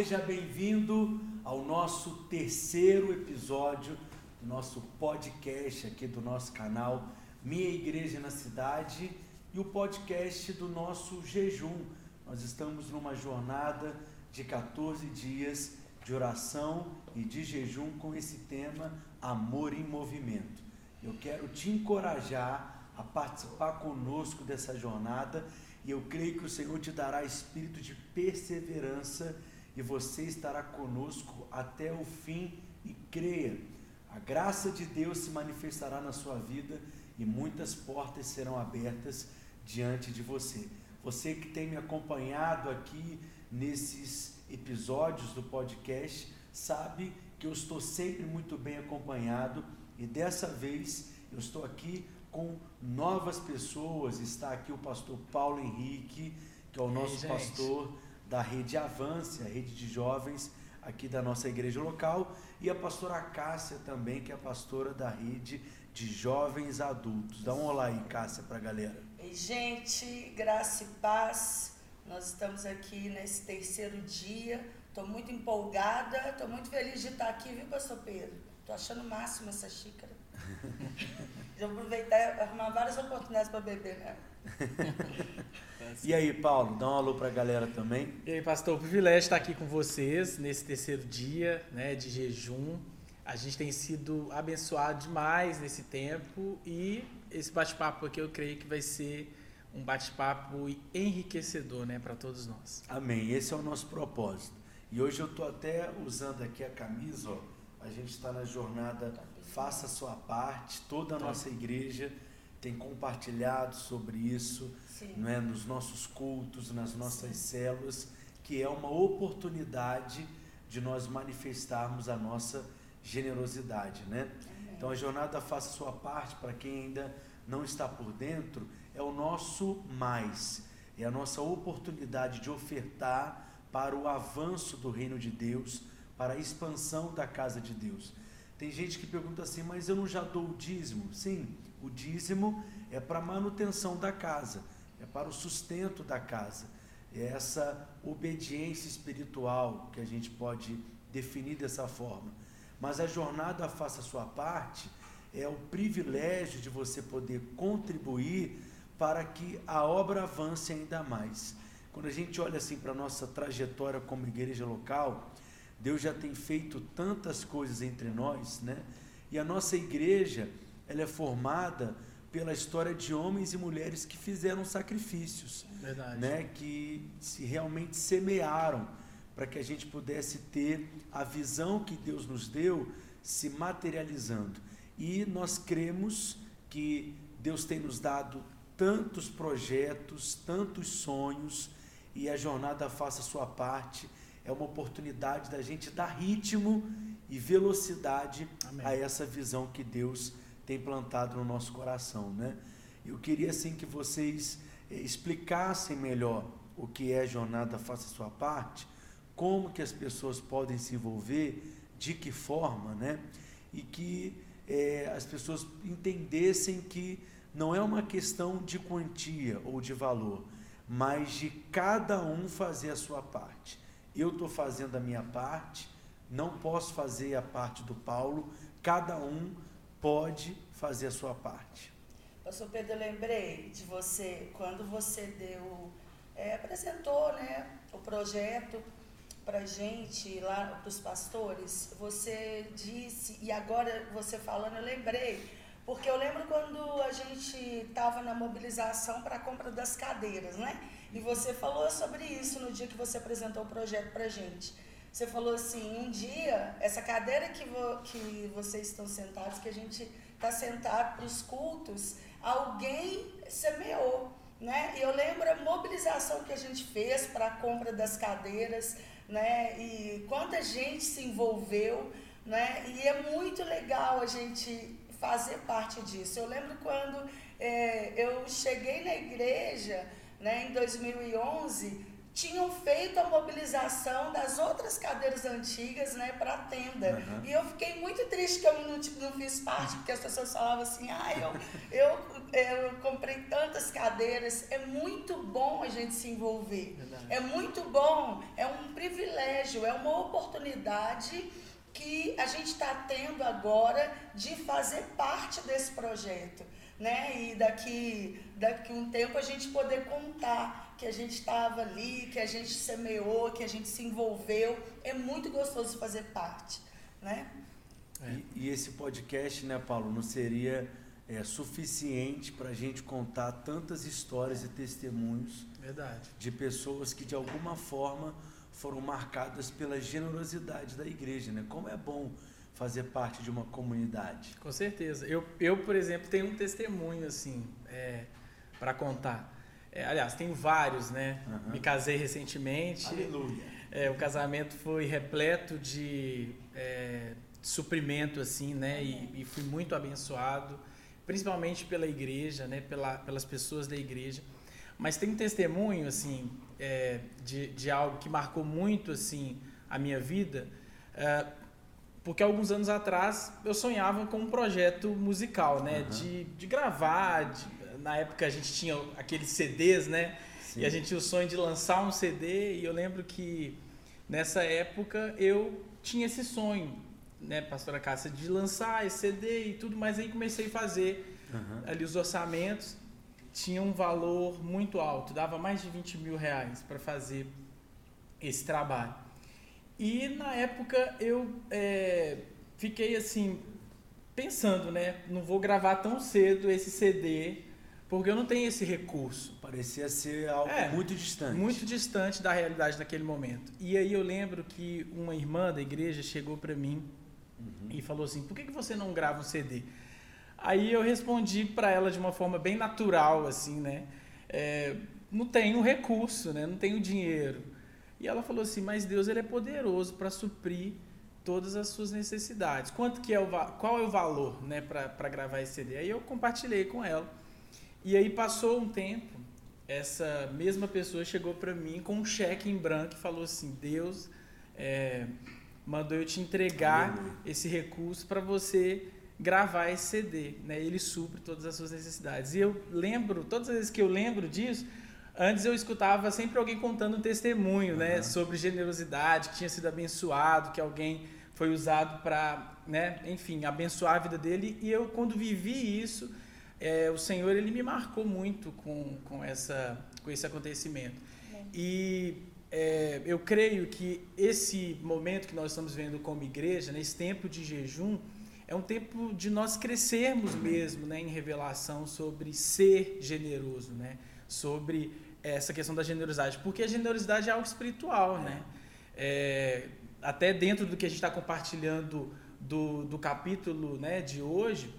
seja bem-vindo ao nosso terceiro episódio do nosso podcast aqui do nosso canal Minha Igreja na Cidade e o podcast do nosso jejum. Nós estamos numa jornada de 14 dias de oração e de jejum com esse tema Amor em Movimento. Eu quero te encorajar a participar conosco dessa jornada e eu creio que o Senhor te dará espírito de perseverança e você estará conosco até o fim e creia. A graça de Deus se manifestará na sua vida e muitas portas serão abertas diante de você. Você que tem me acompanhado aqui nesses episódios do podcast, sabe que eu estou sempre muito bem acompanhado e dessa vez eu estou aqui com novas pessoas. Está aqui o pastor Paulo Henrique, que é o nosso Ei, pastor da rede Avance, a rede de jovens aqui da nossa igreja local, e a pastora Cássia também, que é a pastora da rede de jovens adultos. Dá um olá aí, Cássia, para a galera. Ei, gente, graça e paz. Nós estamos aqui nesse terceiro dia. Estou muito empolgada, estou muito feliz de estar aqui, viu, pastor Pedro? Estou achando o máximo essa xícara. Vou aproveitar e arrumar várias oportunidades para beber né? e aí, Paulo, dá um alô para a galera também. E aí, pastor, o privilégio estar aqui com vocês nesse terceiro dia né, de jejum. A gente tem sido abençoado demais nesse tempo e esse bate-papo aqui eu creio que vai ser um bate-papo enriquecedor né, para todos nós. Amém. Esse é o nosso propósito. E hoje eu estou até usando aqui a camisa, ó. a gente está na jornada Faça a sua parte, toda a nossa igreja tem compartilhado sobre isso não é, nos nossos cultos, nas nossas Sim. células, que é uma oportunidade de nós manifestarmos a nossa generosidade. Né? Então a jornada Faça Sua Parte, para quem ainda não está por dentro, é o nosso mais, é a nossa oportunidade de ofertar para o avanço do reino de Deus, para a expansão da casa de Deus. Tem gente que pergunta assim, mas eu não já dou o dízimo? Sim, o dízimo é para a manutenção da casa, é para o sustento da casa. É essa obediência espiritual que a gente pode definir dessa forma. Mas a jornada faça a sua parte é o privilégio de você poder contribuir para que a obra avance ainda mais. Quando a gente olha assim para a nossa trajetória como igreja local, Deus já tem feito tantas coisas entre nós, né? E a nossa igreja, ela é formada pela história de homens e mulheres que fizeram sacrifícios, Verdade. né? Que se realmente semearam para que a gente pudesse ter a visão que Deus nos deu se materializando. E nós cremos que Deus tem nos dado tantos projetos, tantos sonhos, e a jornada faça a sua parte é uma oportunidade da gente dar ritmo e velocidade Amém. a essa visão que Deus tem plantado no nosso coração, né? Eu queria assim que vocês eh, explicassem melhor o que é jornada faça sua parte, como que as pessoas podem se envolver, de que forma, né? E que eh, as pessoas entendessem que não é uma questão de quantia ou de valor, mas de cada um fazer a sua parte eu estou fazendo a minha parte, não posso fazer a parte do Paulo, cada um pode fazer a sua parte. Pastor Pedro, eu lembrei de você, quando você deu, é, apresentou né, o projeto para gente lá, para os pastores, você disse, e agora você falando, eu lembrei, porque eu lembro quando a gente estava na mobilização para a compra das cadeiras, né? E você falou sobre isso no dia que você apresentou o projeto para gente. Você falou assim, um dia, essa cadeira que, vo, que vocês estão sentados, que a gente está sentado para os cultos, alguém semeou. Né? E eu lembro a mobilização que a gente fez para a compra das cadeiras, né? E quanta gente se envolveu, né? E é muito legal a gente fazer parte disso. Eu lembro quando é, eu cheguei na igreja, né, em 2011, tinham feito a mobilização das outras cadeiras antigas né, para a tenda. Uhum. E eu fiquei muito triste que eu não, tipo, não fiz parte, porque as pessoas falavam assim, ah, eu, eu, eu comprei tantas cadeiras. É muito bom a gente se envolver. Verdade. É muito bom, é um privilégio, é uma oportunidade que a gente está tendo agora de fazer parte desse projeto. Né? E daqui, daqui um tempo a gente poder contar que a gente estava ali, que a gente semeou, que a gente se envolveu. É muito gostoso fazer parte, né? É. E, e, esse podcast, né, Paulo, não seria é, suficiente para a gente contar tantas histórias e testemunhos Verdade. de pessoas que de alguma forma foram marcadas pela generosidade da igreja, né? Como é bom fazer parte de uma comunidade. Com certeza. Eu, eu por exemplo, tenho um testemunho assim é, para contar. É, aliás, tenho vários, né? Uhum. Me casei recentemente. Aleluia. É, o casamento foi repleto de é, suprimento, assim, né? E, e, fui muito abençoado, principalmente pela igreja, né? Pela, pelas pessoas da igreja. Mas tem um testemunho, assim, é, de, de algo que marcou muito, assim, a minha vida. É, porque alguns anos atrás eu sonhava com um projeto musical, né? Uhum. De, de gravar, de, na época a gente tinha aqueles CDs, né? Sim. E a gente tinha o sonho de lançar um CD e eu lembro que nessa época eu tinha esse sonho, né, pastora Cássia, de lançar esse CD e tudo, mas aí comecei a fazer uhum. ali os orçamentos, tinha um valor muito alto, dava mais de 20 mil reais para fazer esse trabalho. E na época eu é, fiquei assim, pensando, né, não vou gravar tão cedo esse CD porque eu não tenho esse recurso. Parecia ser algo é, muito distante. Muito distante da realidade naquele momento. E aí eu lembro que uma irmã da igreja chegou para mim uhum. e falou assim: por que, que você não grava um CD? Aí eu respondi para ela de uma forma bem natural, assim, né? É, não tenho recurso, né? Não tenho dinheiro. E ela falou assim: mas Deus ele é poderoso para suprir todas as suas necessidades. Quanto que é o qual é o valor, né, para gravar esse CD? Aí eu compartilhei com ela. E aí passou um tempo, essa mesma pessoa chegou para mim com um cheque em branco e falou assim: Deus é, mandou eu te entregar esse recurso para você gravar esse CD, né? Ele supre todas as suas necessidades. E eu lembro, todas as vezes que eu lembro disso, antes eu escutava sempre alguém contando um testemunho, uhum. né, sobre generosidade, que tinha sido abençoado, que alguém foi usado para, né, enfim, abençoar a vida dele. E eu quando vivi isso, é, o Senhor ele me marcou muito com, com, essa, com esse acontecimento. É. E é, eu creio que esse momento que nós estamos vendo como igreja, nesse tempo de jejum, é um tempo de nós crescermos mesmo né, em revelação sobre ser generoso, né, sobre essa questão da generosidade, porque a generosidade é algo espiritual, né? É, até dentro do que a gente está compartilhando do, do capítulo né, de hoje,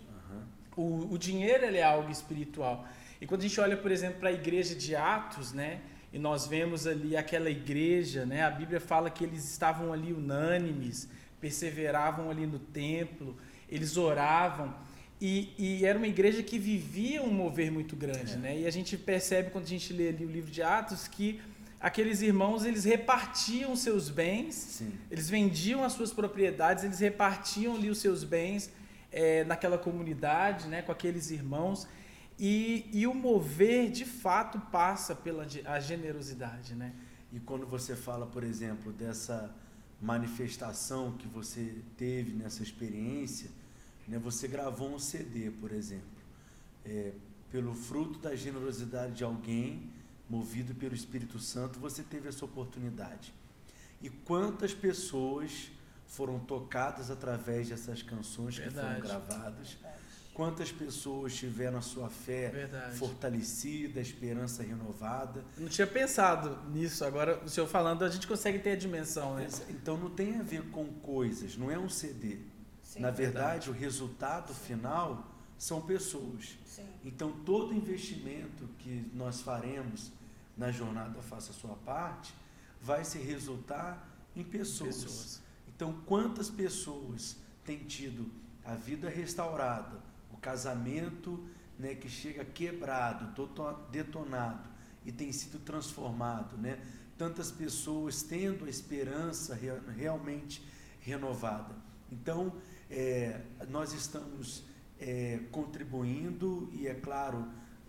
o, o dinheiro ele é algo espiritual. E quando a gente olha, por exemplo, para a igreja de Atos, né? E nós vemos ali aquela igreja, né? A Bíblia fala que eles estavam ali unânimes, perseveravam ali no templo, eles oravam. E, e, era uma igreja que vivia um mover muito grande, é. né? E a gente percebe quando a gente lê ali o livro de Atos que aqueles irmãos eles repartiam seus bens, Sim. eles vendiam as suas propriedades, eles repartiam ali os seus bens é, naquela comunidade, né, com aqueles irmãos. E, e o mover, de fato, passa pela a generosidade. Né? E quando você fala, por exemplo, dessa manifestação que você teve nessa experiência, né, você gravou um CD, por exemplo. É, pelo fruto da generosidade de alguém, movido pelo Espírito Santo, você teve essa oportunidade. E quantas pessoas foram tocadas através dessas canções Verdade. que foram gravadas. Quantas pessoas tiveram a sua fé Verdade. fortalecida, a esperança renovada. Não tinha pensado nisso, agora o senhor falando, a gente consegue ter a dimensão, né? Então não tem a ver com coisas, não é um CD. Sim, Na verdade, verdade, o resultado Sim. final são pessoas. Sim. Então todo investimento que nós faremos na jornada Faça a Sua Parte vai se resultar em pessoas. pessoas. Então, quantas pessoas têm tido a vida restaurada, o casamento né, que chega quebrado, detonado e tem sido transformado, né, tantas pessoas tendo a esperança realmente renovada. Então, é, nós estamos é, contribuindo e, é claro,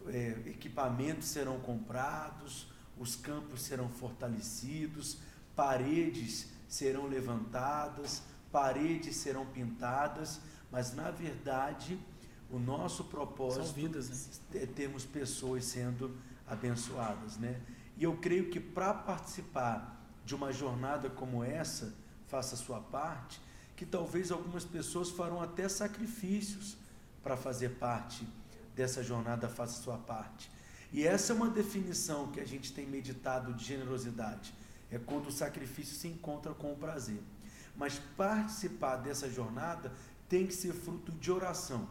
é, equipamentos serão comprados, os campos serão fortalecidos, paredes serão levantadas, paredes serão pintadas, mas na verdade o nosso propósito vidas, né? é termos pessoas sendo abençoadas, né? E eu creio que para participar de uma jornada como essa, faça a sua parte, que talvez algumas pessoas farão até sacrifícios para fazer parte dessa jornada, faça a sua parte. E essa é uma definição que a gente tem meditado de generosidade. É quando o sacrifício se encontra com o prazer. Mas participar dessa jornada tem que ser fruto de oração,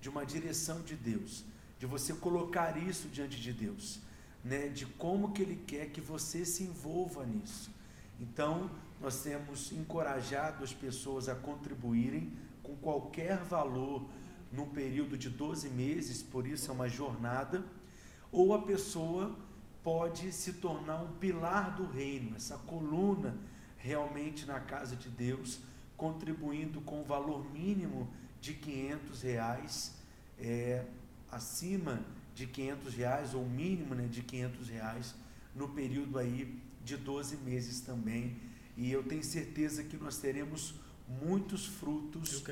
de uma direção de Deus, de você colocar isso diante de Deus, né? De como que ele quer que você se envolva nisso. Então, nós temos encorajado as pessoas a contribuírem com qualquer valor num período de 12 meses, por isso é uma jornada ou a pessoa pode se tornar um pilar do reino, essa coluna realmente na casa de Deus, contribuindo com o valor mínimo de 500 reais, é, acima de 500 reais, ou mínimo né, de 500 reais, no período aí de 12 meses também. E eu tenho certeza que nós teremos muitos frutos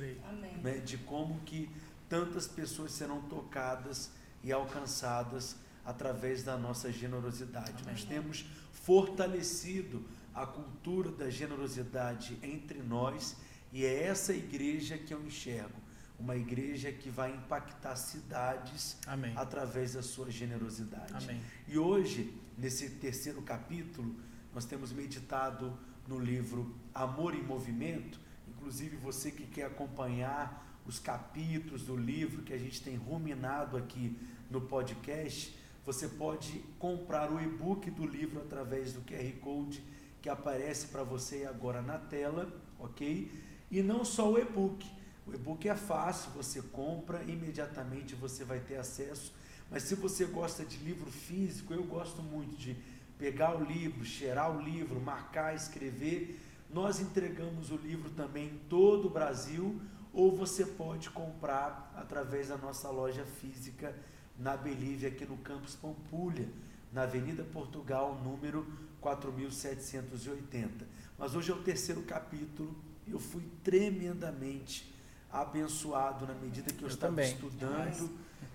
né, de como que tantas pessoas serão tocadas e alcançadas através da nossa generosidade. Amém. Nós temos fortalecido a cultura da generosidade entre nós e é essa igreja que eu enxergo, uma igreja que vai impactar cidades Amém. através da sua generosidade. Amém. E hoje, nesse terceiro capítulo, nós temos meditado no livro Amor em Movimento, inclusive você que quer acompanhar os capítulos do livro que a gente tem ruminado aqui no podcast, você pode comprar o e-book do livro através do QR Code que aparece para você agora na tela, ok? E não só o e-book. O e-book é fácil, você compra, imediatamente você vai ter acesso. Mas se você gosta de livro físico, eu gosto muito de pegar o livro, cheirar o livro, marcar, escrever. Nós entregamos o livro também em todo o Brasil, ou você pode comprar através da nossa loja física na Belívia, aqui no campus Pampulha, na Avenida Portugal, número 4780. Mas hoje é o terceiro capítulo e eu fui tremendamente abençoado na medida que eu, eu estava também. estudando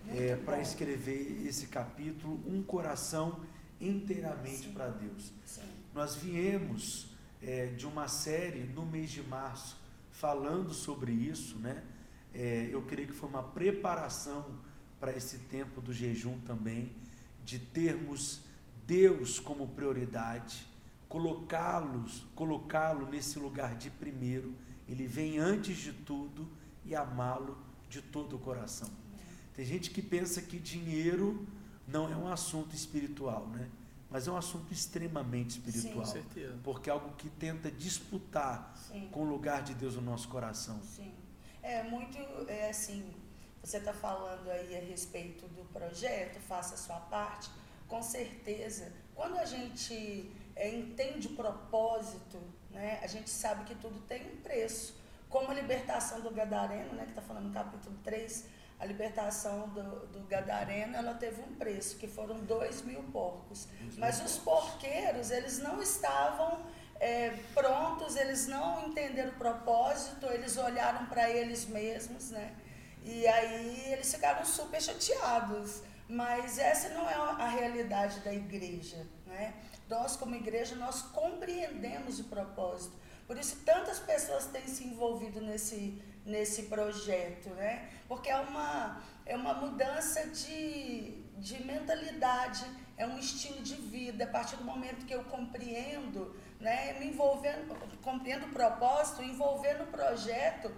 é, para escrever esse capítulo, um coração inteiramente para Deus. Sim. Nós viemos é, de uma série no mês de março falando sobre isso, né? É, eu creio que foi uma preparação para esse tempo do jejum também, de termos Deus como prioridade, colocá-los, colocá-lo nesse lugar de primeiro, ele vem antes de tudo e amá-lo de todo o coração. Tem gente que pensa que dinheiro não é um assunto espiritual, né? Mas é um assunto extremamente espiritual. Sim, certeza. Porque é algo que tenta disputar Sim. com o lugar de Deus no nosso coração. Sim. É muito, é assim, você está falando aí a respeito do projeto, faça a sua parte. Com certeza, quando a gente é, entende o propósito, né, a gente sabe que tudo tem um preço. Como a libertação do Gadareno, né, que está falando no capítulo 3, a libertação do, do Gadareno, ela teve um preço, que foram dois mil porcos. Mas os porqueiros, eles não estavam é, prontos, eles não entenderam o propósito, eles olharam para eles mesmos, né? E aí eles ficaram super chateados. Mas essa não é a realidade da igreja. Né? Nós, como igreja, nós compreendemos o propósito. Por isso, tantas pessoas têm se envolvido nesse, nesse projeto, né? porque é uma, é uma mudança de, de mentalidade, é um estilo de vida. A partir do momento que eu compreendo, né, me envolvendo, compreendo o propósito, envolvendo o projeto,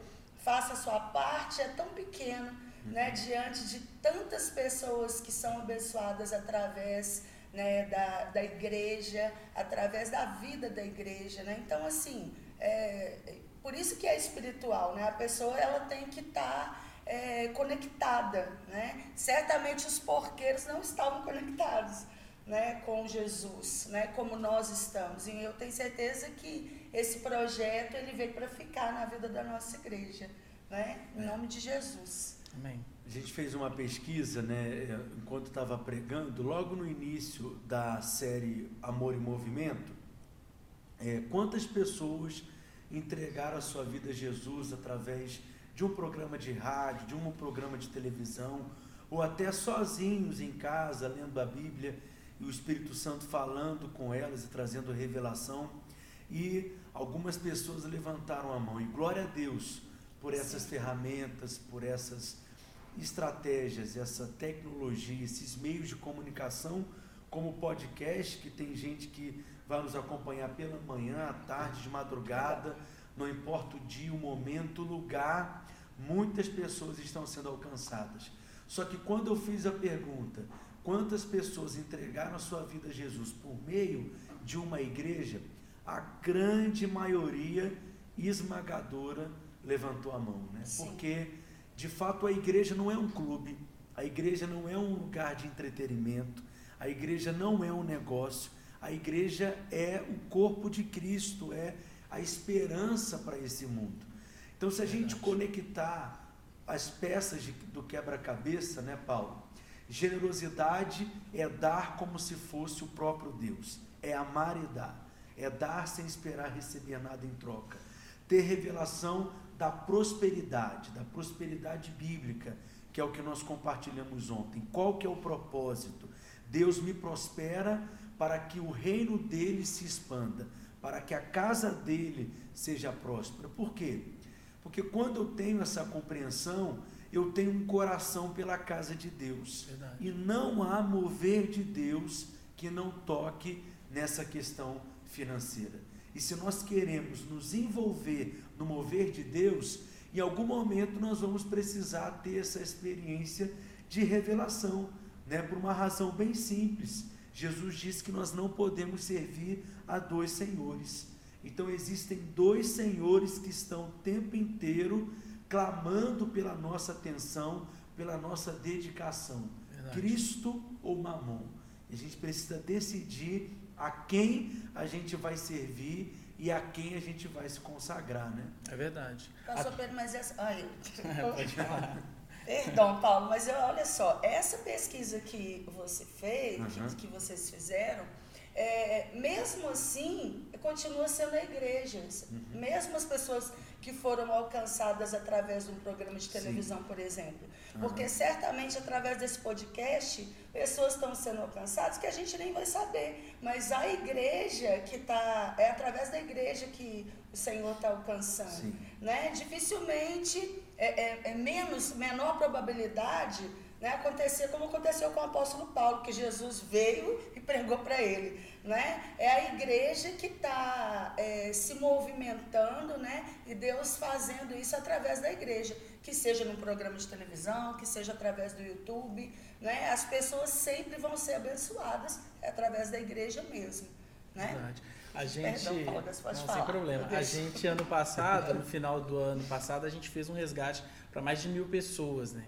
faça a sua parte, é tão pequeno, né, uhum. diante de tantas pessoas que são abençoadas através né, da, da igreja, através da vida da igreja. Né? Então, assim, é, por isso que é espiritual, né? a pessoa ela tem que estar tá, é, conectada. Né? Certamente os porqueiros não estavam conectados, né, com Jesus, né, como nós estamos. E eu tenho certeza que esse projeto ele veio para ficar na vida da nossa igreja, né, em nome de Jesus. Amém. A gente fez uma pesquisa, né, enquanto estava pregando, logo no início da série Amor e Movimento, é, quantas pessoas entregaram a sua vida a Jesus através de um programa de rádio, de um programa de televisão, ou até sozinhos em casa, lendo a Bíblia e o Espírito Santo falando com elas e trazendo revelação. E algumas pessoas levantaram a mão. E glória a Deus por essas Sim. ferramentas, por essas estratégias, essa tecnologia, esses meios de comunicação, como o podcast, que tem gente que vai nos acompanhar pela manhã, à tarde, de madrugada, não importa o dia, o momento, o lugar, muitas pessoas estão sendo alcançadas. Só que quando eu fiz a pergunta, quantas pessoas entregaram a sua vida a Jesus por meio de uma igreja, a grande maioria esmagadora levantou a mão, né? Sim. Porque de fato a igreja não é um clube, a igreja não é um lugar de entretenimento, a igreja não é um negócio, a igreja é o corpo de Cristo, é a esperança para esse mundo. Então, se a gente conectar as peças de, do quebra-cabeça, né, Paulo? Generosidade é dar como se fosse o próprio Deus, é amar e dar, é dar sem esperar receber nada em troca. Ter revelação da prosperidade, da prosperidade bíblica, que é o que nós compartilhamos ontem. Qual que é o propósito? Deus me prospera para que o reino dele se expanda para que a casa dele seja próspera. Por quê? Porque quando eu tenho essa compreensão, eu tenho um coração pela casa de Deus. Verdade. E não há mover de Deus que não toque nessa questão financeira. E se nós queremos nos envolver no mover de Deus, em algum momento nós vamos precisar ter essa experiência de revelação, né? Por uma razão bem simples. Jesus disse que nós não podemos servir a dois senhores. Então existem dois senhores que estão o tempo inteiro clamando pela nossa atenção, pela nossa dedicação. Verdade. Cristo ou Mamon. A gente precisa decidir a quem a gente vai servir e a quem a gente vai se consagrar, né? É verdade. Pastor Pedro, mas essa. Ai, Pode falar. Perdão, Paulo, mas eu, olha só, essa pesquisa que você fez, uhum. que, que, vocês fizeram, é, mesmo assim, continua sendo a igreja. Uhum. Mesmo as pessoas que foram alcançadas através de um programa de televisão, Sim. por exemplo. Porque certamente através desse podcast, pessoas estão sendo alcançadas que a gente nem vai saber. Mas a igreja que está, é através da igreja que o Senhor está alcançando. Sim. Né? Dificilmente é, é, é menos, menor probabilidade né, acontecer como aconteceu com o apóstolo Paulo, que Jesus veio e pregou para ele. Né? É a igreja que está é, se movimentando né, e Deus fazendo isso através da igreja, que seja num programa de televisão, que seja através do YouTube. Né? As pessoas sempre vão ser abençoadas através da igreja mesmo. Né? Verdade. A gente. Perdão, não, sem problema. A gente, ano passado, no final do ano passado, a gente fez um resgate para mais de mil pessoas, né?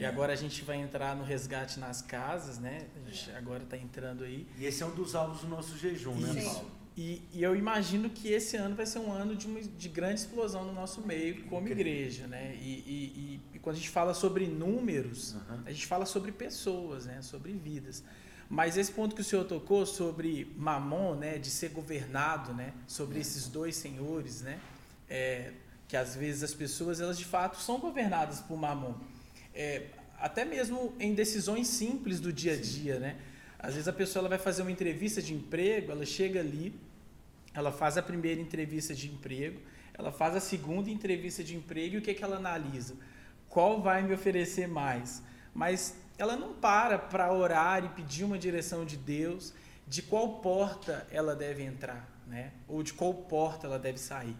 E agora a gente vai entrar no resgate nas casas, né? A gente agora está entrando aí. E esse é um dos alvos do nosso jejum, né, Paulo? E, e, eu imagino que esse ano vai ser um ano de, uma, de grande explosão no nosso meio como igreja, né? E, e, e, quando a gente fala sobre números, uhum. a gente fala sobre pessoas, né? Sobre vidas. Mas esse ponto que o senhor tocou sobre Mamon, né, de ser governado, né, sobre é. esses dois senhores, né, é, que às vezes as pessoas elas de fato são governadas por Mamon, é, até mesmo em decisões simples do dia a dia, né. Às vezes a pessoa ela vai fazer uma entrevista de emprego, ela chega ali, ela faz a primeira entrevista de emprego, ela faz a segunda entrevista de emprego e o que, é que ela analisa? Qual vai me oferecer mais? Mas ela não para para orar e pedir uma direção de Deus de qual porta ela deve entrar, né? Ou de qual porta ela deve sair.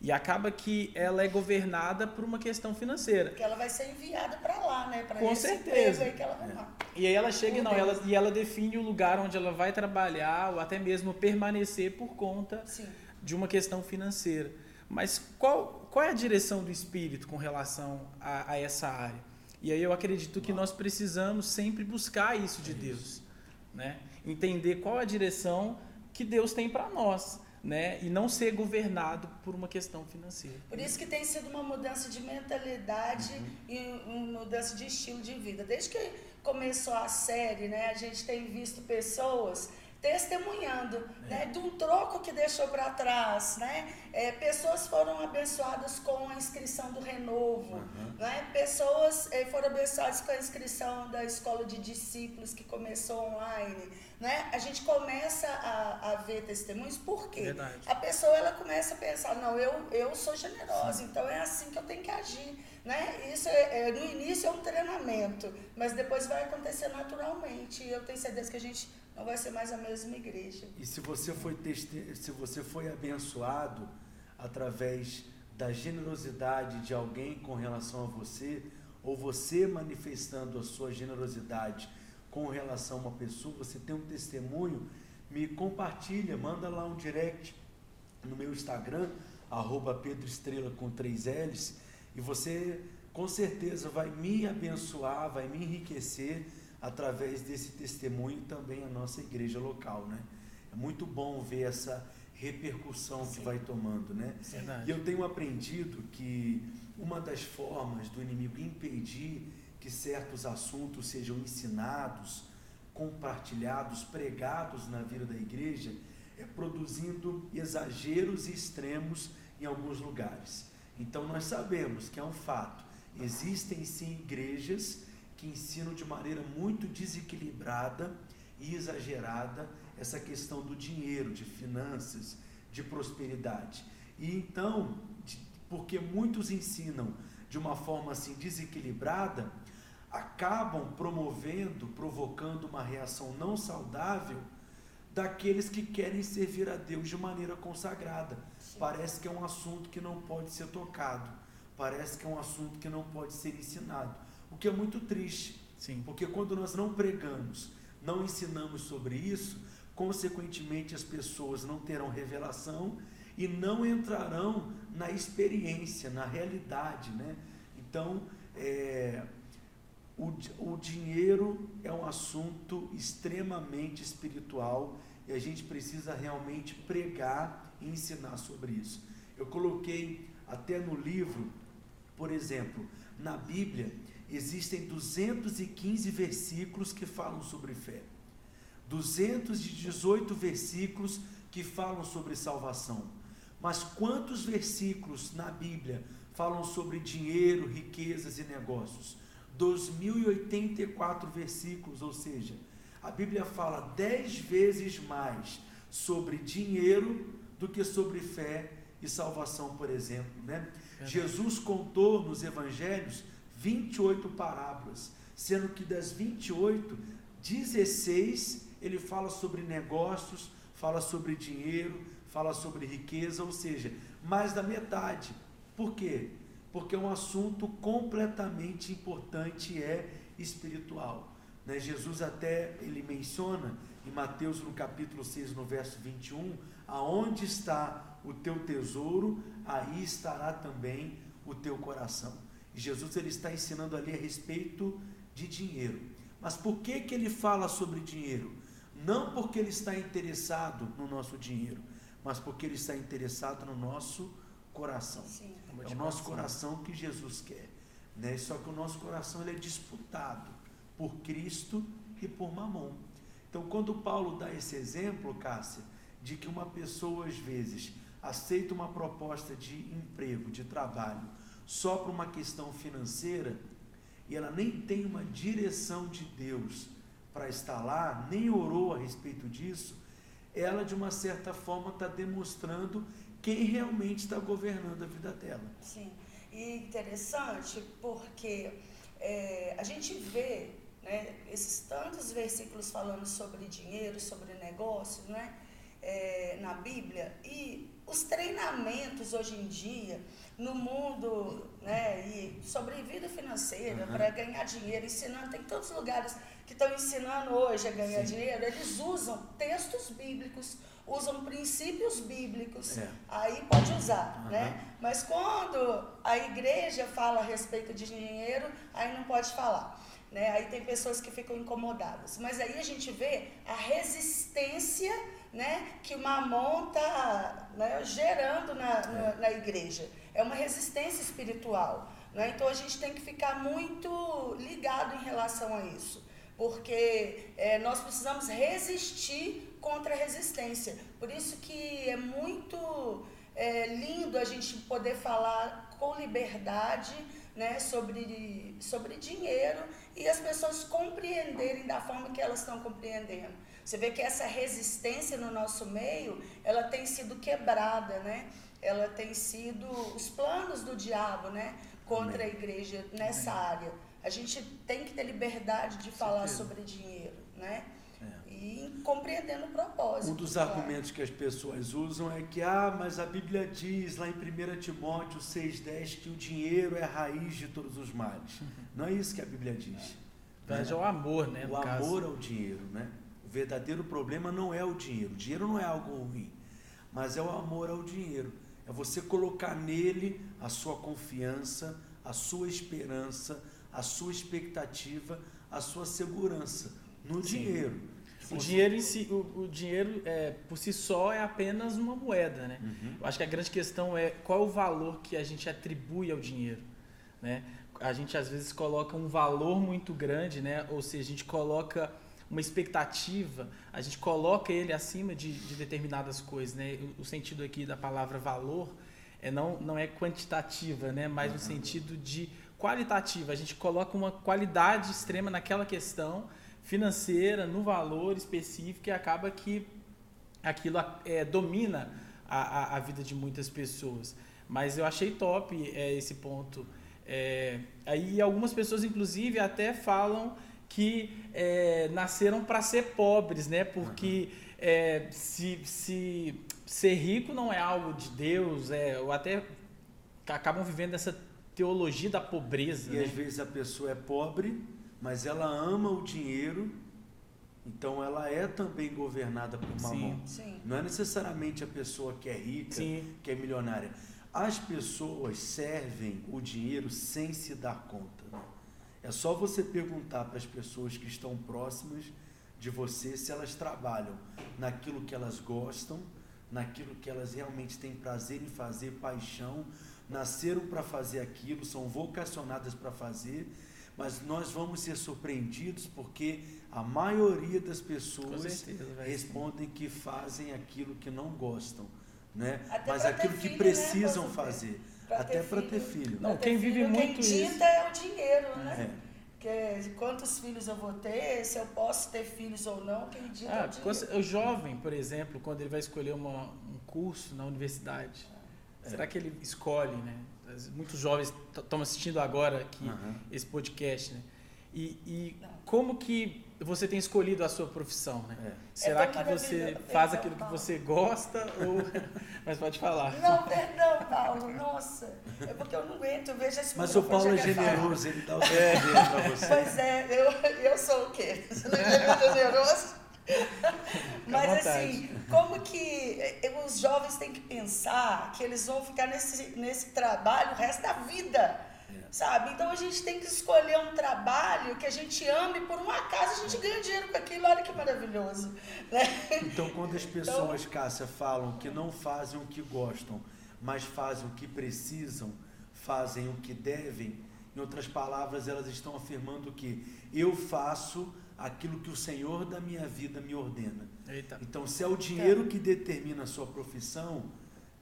E acaba que ela é governada por uma questão financeira. Porque ela vai ser enviada para lá, né? Pra Com certeza. Aí que ela vai lá. E aí ela chega, não, ela, e ela define o lugar onde ela vai trabalhar ou até mesmo permanecer por conta Sim. de uma questão financeira. Mas qual, qual é a direção do Espírito com relação a, a essa área? E aí eu acredito que nós precisamos sempre buscar isso de Deus, né? entender qual a direção que Deus tem para nós. Né? E não ser governado por uma questão financeira. Por isso que tem sido uma mudança de mentalidade uhum. e uma mudança de estilo de vida. Desde que começou a série, né, a gente tem visto pessoas testemunhando, é. né, de um troco que deixou para trás, né? É, pessoas foram abençoadas com a inscrição do renovo, uhum. né? Pessoas é, foram abençoadas com a inscrição da escola de discípulos que começou online, né? A gente começa a, a ver testemunhos, por quê? Verdade. A pessoa ela começa a pensar, não, eu, eu sou generosa, Sim. então é assim que eu tenho que agir. Né? Isso é, é, no início é um treinamento, mas depois vai acontecer naturalmente. E eu tenho certeza que a gente não vai ser mais a mesma igreja. E se você foi, teste... se você foi abençoado através da generosidade de alguém com relação a você, ou você manifestando a sua generosidade com relação a uma pessoa, você tem um testemunho, me compartilha, manda lá um direct no meu Instagram, arroba Pedro Estrela com três L's, e você com certeza vai me abençoar, vai me enriquecer através desse testemunho também a nossa igreja local, né? É muito bom ver essa repercussão Sim. que vai tomando, né? Verdade. E eu tenho aprendido que uma das formas do inimigo impedir que certos assuntos sejam ensinados, compartilhados, pregados na vida da igreja é produzindo exageros extremos em alguns lugares. Então nós sabemos que é um fato. Existem sim igrejas que ensinam de maneira muito desequilibrada e exagerada essa questão do dinheiro, de finanças, de prosperidade. E então, porque muitos ensinam de uma forma assim desequilibrada, acabam promovendo, provocando uma reação não saudável daqueles que querem servir a Deus de maneira consagrada. Sim. Parece que é um assunto que não pode ser tocado, parece que é um assunto que não pode ser ensinado. O que é muito triste. Sim. Porque quando nós não pregamos, não ensinamos sobre isso, consequentemente as pessoas não terão revelação e não entrarão na experiência, na realidade. Né? Então, é, o, o dinheiro é um assunto extremamente espiritual e a gente precisa realmente pregar e ensinar sobre isso. Eu coloquei até no livro, por exemplo, na Bíblia, existem 215 versículos que falam sobre fé, 218 versículos que falam sobre salvação. Mas quantos versículos na Bíblia falam sobre dinheiro, riquezas e negócios? 2084 versículos, ou seja, a Bíblia fala dez vezes mais sobre dinheiro do que sobre fé e salvação, por exemplo. Né? Jesus contou nos evangelhos 28 parábolas, sendo que das 28, 16 ele fala sobre negócios, fala sobre dinheiro, fala sobre riqueza, ou seja, mais da metade. Por quê? Porque um assunto completamente importante e é espiritual. Né? Jesus até ele menciona em Mateus no capítulo 6, no verso 21, aonde está o teu tesouro, aí estará também o teu coração. Jesus ele está ensinando ali a respeito de dinheiro. Mas por que, que ele fala sobre dinheiro? Não porque ele está interessado no nosso dinheiro, mas porque ele está interessado no nosso coração. Sim. É o nosso coração que Jesus quer. Né? Só que o nosso coração ele é disputado por Cristo e por Mamon. Então, quando Paulo dá esse exemplo, Cássia, de que uma pessoa às vezes aceita uma proposta de emprego, de trabalho, só para uma questão financeira e ela nem tem uma direção de Deus para estar lá, nem orou a respeito disso, ela de uma certa forma está demonstrando quem realmente está governando a vida dela. Sim, e interessante porque é, a gente vê né, esses tantos versículos falando sobre dinheiro, sobre negócio, né, é, na Bíblia, e os treinamentos hoje em dia no mundo, né, e sobre vida financeira, uhum. para ganhar dinheiro, ensinando, tem tantos lugares que estão ensinando hoje a ganhar Sim. dinheiro, eles usam textos bíblicos, usam princípios bíblicos, é. aí pode usar, uhum. né? Mas quando a igreja fala a respeito de dinheiro, aí não pode falar. Né? Aí tem pessoas que ficam incomodadas. Mas aí a gente vê a resistência né, que o mamon está né, gerando na, na, na, igreja. É uma resistência espiritual. Né? Então a gente tem que ficar muito ligado em relação a isso. Porque é, nós precisamos resistir contra a resistência. Por isso que é muito é, lindo a gente poder falar com liberdade né, sobre, sobre dinheiro e as pessoas compreenderem da forma que elas estão compreendendo. Você vê que essa resistência no nosso meio, ela tem sido quebrada, né? Ela tem sido os planos do diabo, né? Contra a igreja nessa área. A gente tem que ter liberdade de falar sobre dinheiro, né? É. E compreendendo o propósito. Um dos claro. argumentos que as pessoas usam é que, ah, mas a Bíblia diz lá em 1 Timóteo 6,10 que o dinheiro é a raiz de todos os males. Não é isso que a Bíblia diz. Mas né? é o amor, né? O amor caso. ao dinheiro, né? O verdadeiro problema não é o dinheiro. O dinheiro não é algo ruim, mas é o amor ao dinheiro. É você colocar nele a sua confiança, a sua esperança, a sua expectativa, a sua segurança no Sim. dinheiro. O dinheiro, em si, o, o dinheiro é, por si só é apenas uma moeda, né? Uhum. Eu acho que a grande questão é qual o valor que a gente atribui ao dinheiro, né? A gente às vezes coloca um valor muito grande, né? Ou seja, a gente coloca uma expectativa, a gente coloca ele acima de, de determinadas coisas, né? O, o, sentido aqui da palavra valor é não, não é quantitativa, né? Mas no sentido de qualitativa. A gente coloca uma qualidade extrema naquela questão financeira, no valor específico e acaba que aquilo é, domina a, a, a, vida de muitas pessoas. Mas eu achei top é, esse ponto. É, aí algumas pessoas, inclusive, até falam que é, nasceram para ser pobres, né? Porque é, se, se ser rico não é algo de Deus, é, ou até acabam vivendo essa teologia da pobreza. E né? às vezes a pessoa é pobre, mas ela ama o dinheiro, então ela é também governada por mamão. Sim, sim. Não é necessariamente a pessoa que é rica, sim. que é milionária. As pessoas servem o dinheiro sem se dar conta. Né? É só você perguntar para as pessoas que estão próximas de você se elas trabalham naquilo que elas gostam, naquilo que elas realmente têm prazer em fazer, paixão, nasceram para fazer aquilo, são vocacionadas para fazer, mas nós vamos ser surpreendidos porque a maioria das pessoas certeza, respondem que fazem aquilo que não gostam, né? mas aquilo que filho, né, precisam né? fazer. Pra Até para ter filho. Não, quem vive filho, muito quem dita é o dinheiro, né? É. Que, quantos filhos eu vou ter, se eu posso ter filhos ou não, quem dita ah, é o dinheiro. O jovem, por exemplo, quando ele vai escolher uma, um curso na universidade. Será que ele escolhe, né? Muitos jovens estão assistindo agora aqui uhum. esse podcast, né? E, e como que você tem escolhido a sua profissão, né? É. Será é que você faz aquilo que você gosta ou... Mas pode falar. Não, perdão, Paulo. Nossa. É porque eu não aguento, eu vejo esse Mas o Paulo é generoso, ele dá o é. para você. Pois é, eu, eu sou o quê? Você não é generoso? Mas assim, como que eh, os jovens têm que pensar que eles vão ficar nesse, nesse trabalho o resto da vida? sabe? Então a gente tem que escolher um trabalho que a gente ame, por um acaso a gente ganha dinheiro com aquilo, olha que maravilhoso. Né? Então quando as pessoas, então, Cássia, falam que não fazem o que gostam, mas fazem o que precisam, fazem o que devem, em outras palavras, elas estão afirmando que eu faço aquilo que o Senhor da minha vida me ordena. Eita. Então, se é o dinheiro que determina a sua profissão,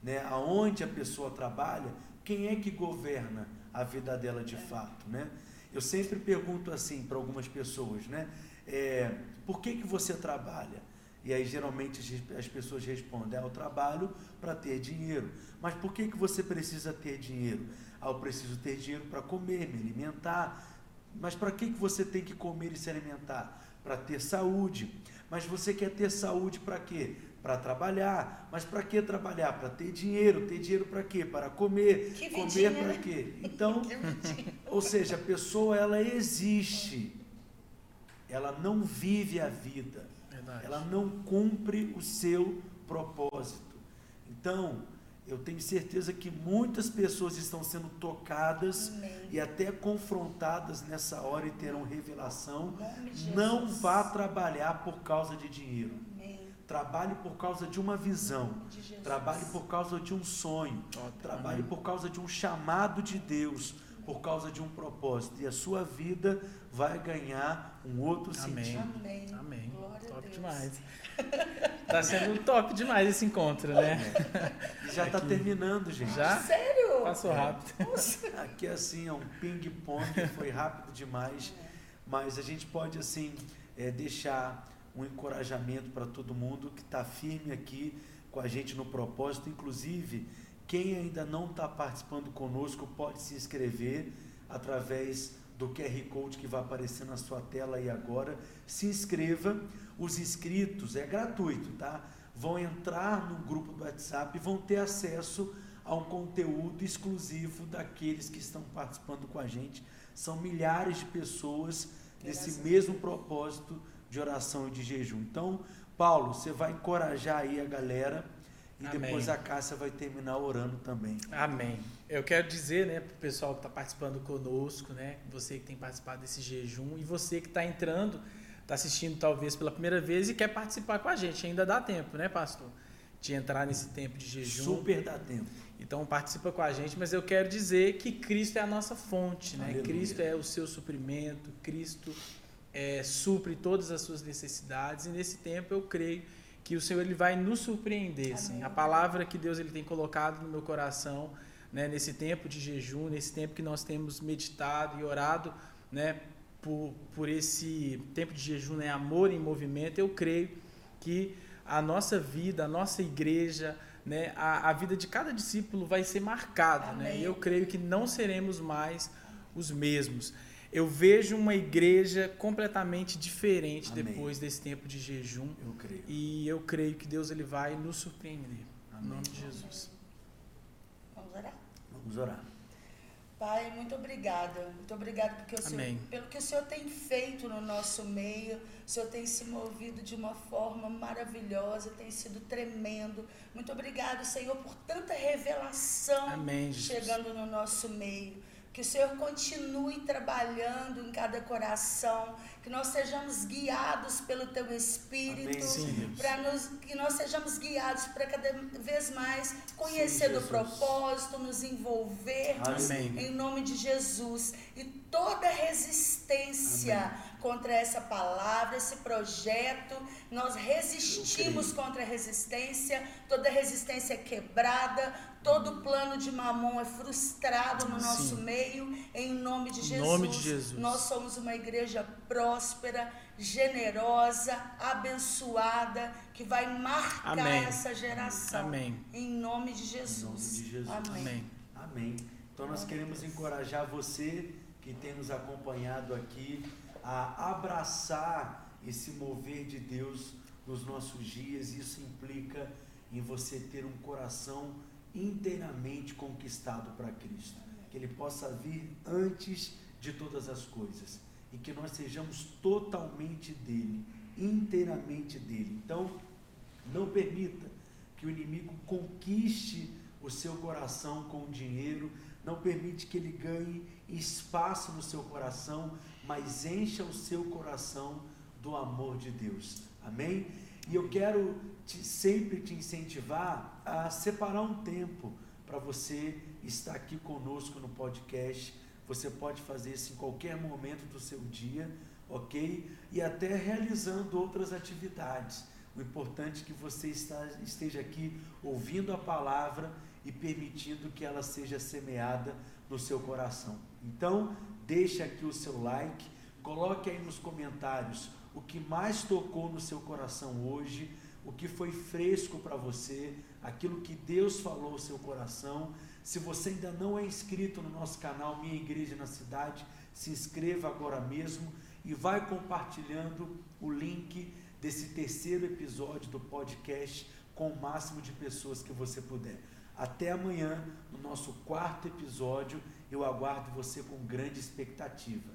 né, aonde a pessoa trabalha, quem é que governa a vida dela de fato, né? Eu sempre pergunto assim para algumas pessoas, né? É, por que, que você trabalha? E aí geralmente as pessoas respondem, ah, eu trabalho para ter dinheiro. Mas por que, que você precisa ter dinheiro? Ah, eu preciso ter dinheiro para comer, me alimentar. Mas para que, que você tem que comer e se alimentar? Para ter saúde. Mas você quer ter saúde para quê? para trabalhar. Mas para que trabalhar? Para ter dinheiro. Ter dinheiro para quê? Para comer. Que comer para né? quê? Então, ou seja, a pessoa ela existe. Ela não vive a vida. Verdade. Ela não cumpre o seu propósito. Então, Eu tenho certeza que muitas pessoas estão sendo tocadas Amém. e até confrontadas nessa hora e terão revelação. Não vá trabalhar por causa de dinheiro. Amém. Trabalhe por causa de uma visão. De. Trabalhe por causa de um sonho. Trabalhe amém. por causa de um chamado de Deus, por causa de um propósito. E a sua vida vai ganhar um outro Amém. sentido. Amém. Amém. Top Deus. demais. Tá sendo top demais esse encontro, né? E já está Aqui. terminando, gente. Já? Sério? Passou rápido. Aqui assim é um ping-pong, foi rápido demais, mas a gente pode assim é, deixar um encorajamento para todo mundo que está firme aqui com a gente no propósito. Inclusive, quem ainda não está participando conosco pode se inscrever através do QR Code que vai aparecer na sua tela aí agora. Se inscreva. Os inscritos é gratuito, tá? Vão entrar no grupo do WhatsApp e vão ter acesso a um conteúdo exclusivo daqueles que estão participando com a gente. São milhares de pessoas nesse mesmo propósito de oração e de jejum. Então, Paulo, você vai encorajar aí a galera e Amém. depois a Cássia vai terminar orando também. Amém. Eu quero dizer, né, para o pessoal que está participando conosco, né, você que tem participado desse jejum e você que está entrando, está assistindo talvez pela primeira vez e quer participar com a gente, ainda dá tempo, né, pastor? De entrar nesse tempo de jejum. Super dá tempo. Então participa com a gente, mas eu quero dizer que Cristo é a nossa fonte, né? Aleluia. Cristo é o seu suprimento, Cristo é, supre todas as suas necessidades e nesse tempo eu creio que o Senhor ele vai nos surpreender, assim. A palavra que Deus ele tem colocado no meu coração, né? Nesse tempo de jejum, nesse tempo que nós temos meditado e orado, né? Por, por esse tempo de jejum, né? Amor em movimento, eu creio que a nossa vida, a nossa igreja, né, a, a vida de cada discípulo vai ser marcada. Né? Amém. E eu creio que não seremos mais os mesmos. Eu vejo uma igreja completamente diferente Amém. depois desse tempo de jejum. Eu creio. E eu creio que Deus ele vai nos surpreender. Amém. Em nome de Jesus. Vamos orar? Vamos orar. Pai, muito obrigada. Muito obrigada porque o Senhor, pelo que o Senhor tem feito no nosso meio. O Senhor tem se movido de uma forma maravilhosa, tem sido tremendo. Muito obrigado, Senhor, por tanta revelação Amém, chegando no nosso meio. Que o Senhor continue trabalhando em cada coração, que nós sejamos guiados pelo Teu Espírito, Amém, para que nós sejamos guiados para cada vez mais conhecer Sim, do propósito, nos envolvermos Amém. em nome de Jesus. E toda resistência contra essa palavra, esse projeto, nós resistimos contra a resistência, toda resistência é quebrada, todo plano de mamon é frustrado no nosso Sim. meio, em nome de Em Jesus. nome de Jesus. Nós somos uma igreja próspera, generosa, abençoada, que vai marcar Amém. essa geração. Amém. Em nome de Em Jesus. nome de Jesus. Amém. Amém. Amém. Então nós queremos encorajar você que tem nos acompanhado aqui a abraçar esse mover de Deus nos nossos dias. Isso implica em você ter um coração inteiramente conquistado para Cristo. Que Ele possa vir antes de todas as coisas e que nós sejamos totalmente dele, inteiramente dele. Então, não permita que o inimigo conquiste o seu coração com dinheiro, não permite que ele ganhe espaço no seu coração, mas encha o seu coração do amor de Deus. Amém? E eu quero te- sempre te incentivar a separar um tempo para você estar aqui conosco no podcast. Você pode fazer isso em qualquer momento do seu dia, ok? E até realizando outras atividades. O importante é que você está- esteja aqui ouvindo a palavra e permitindo que ela seja semeada no seu coração. Então, deixe aqui o seu like, coloque aí nos comentários o que mais tocou no seu coração hoje, o que foi fresco para você, aquilo que Deus falou ao seu coração. Se você ainda não é inscrito no nosso canal Minha Igreja na Cidade, se inscreva agora mesmo e vai compartilhando o link desse terceiro episódio do podcast com o máximo de pessoas que você puder. Até amanhã, no nosso quarto episódio, eu aguardo você com grande expectativa.